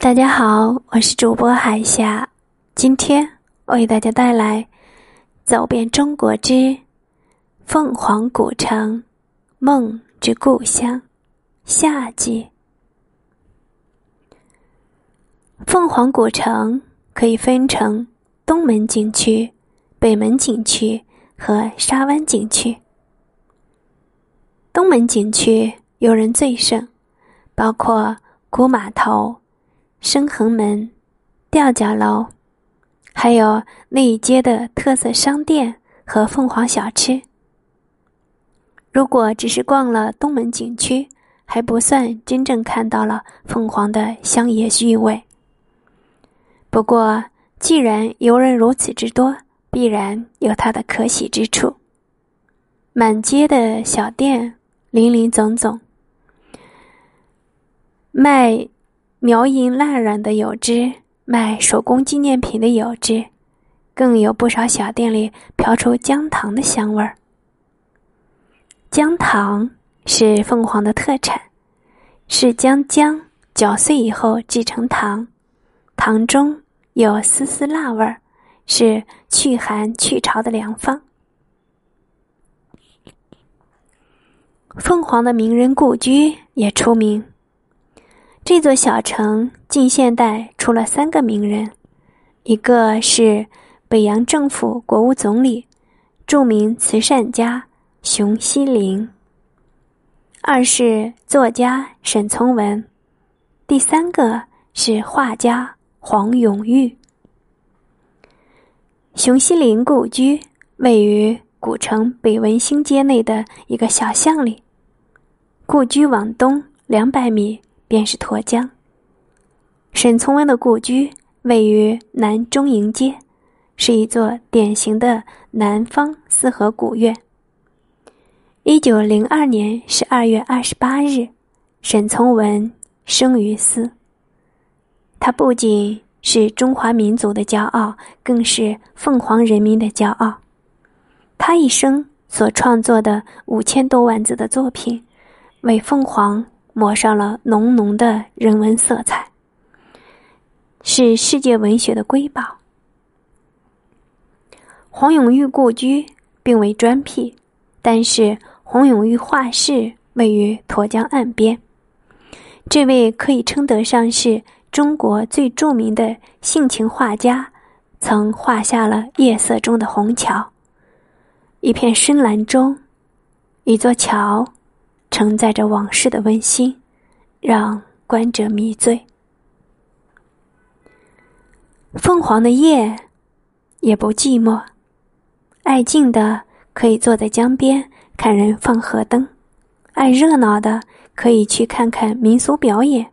大家好，我是主播海霞，今天为大家带来《走遍中国之凤凰古城梦之故乡》下集。凤凰古城可以分成东门景区、北门景区和沙湾景区。东门景区游人最盛，包括古码头。深恒门、吊脚楼，还有那一街的特色商店和凤凰小吃。如果只是逛了东门景区，还不算真正看到了凤凰的乡野韵味。不过，既然游人如此之多，必然有它的可喜之处。满街的小店，林林总总，卖。苗银蜡染的有之，卖手工纪念品的有之，更有不少小店里飘出姜糖的香味儿。姜糖是凤凰的特产，是将姜搅碎以后制成糖，糖中有丝丝辣味儿，是去寒去潮的良方。凤凰的名人故居也出名。这座小城近现代出了三个名人，一个是北洋政府国务总理、著名慈善家熊希龄；二是作家沈从文；第三个是画家黄永玉。熊希龄故居位于古城北文兴街内的一个小巷里，故居往东两百米。便是沱江。沈从文的故居位于南中营街，是一座典型的南方四合古院。一九零二年十二月二十八日，沈从文生于斯。他不仅是中华民族的骄傲，更是凤凰人民的骄傲。他一生所创作的五千多万字的作品，为凤凰。抹上了浓浓的人文色彩，是世界文学的瑰宝。黄永玉故居并未专辟，但是黄永玉画室位于沱江岸边。这位可以称得上是中国最著名的性情画家，曾画下了夜色中的虹桥，一片深蓝中，一座桥。承载着往事的温馨，让观者迷醉。凤凰的夜也不寂寞，爱静的可以坐在江边看人放河灯，爱热闹的可以去看看民俗表演，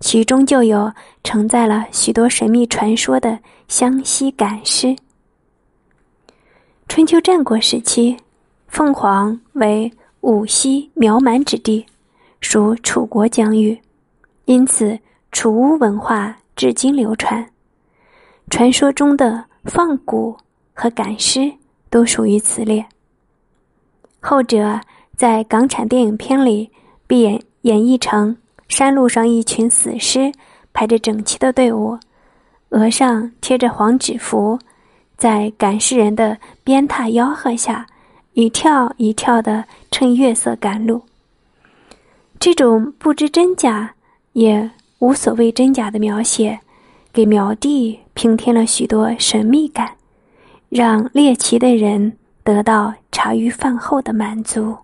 其中就有承载了许多神秘传说的湘西赶尸。春秋战国时期，凤凰为。武溪苗蛮之地，属楚国疆域，因此楚巫文化至今流传。传说中的放蛊和赶尸都属于此列。后者在港产电影片里被演演绎成山路上一群死尸排着整齐的队伍，额上贴着黄纸符，在赶尸人的鞭挞吆喝下。一跳一跳的，趁月色赶路。这种不知真假，也无所谓真假的描写，给苗地平添了许多神秘感，让猎奇的人得到茶余饭后的满足。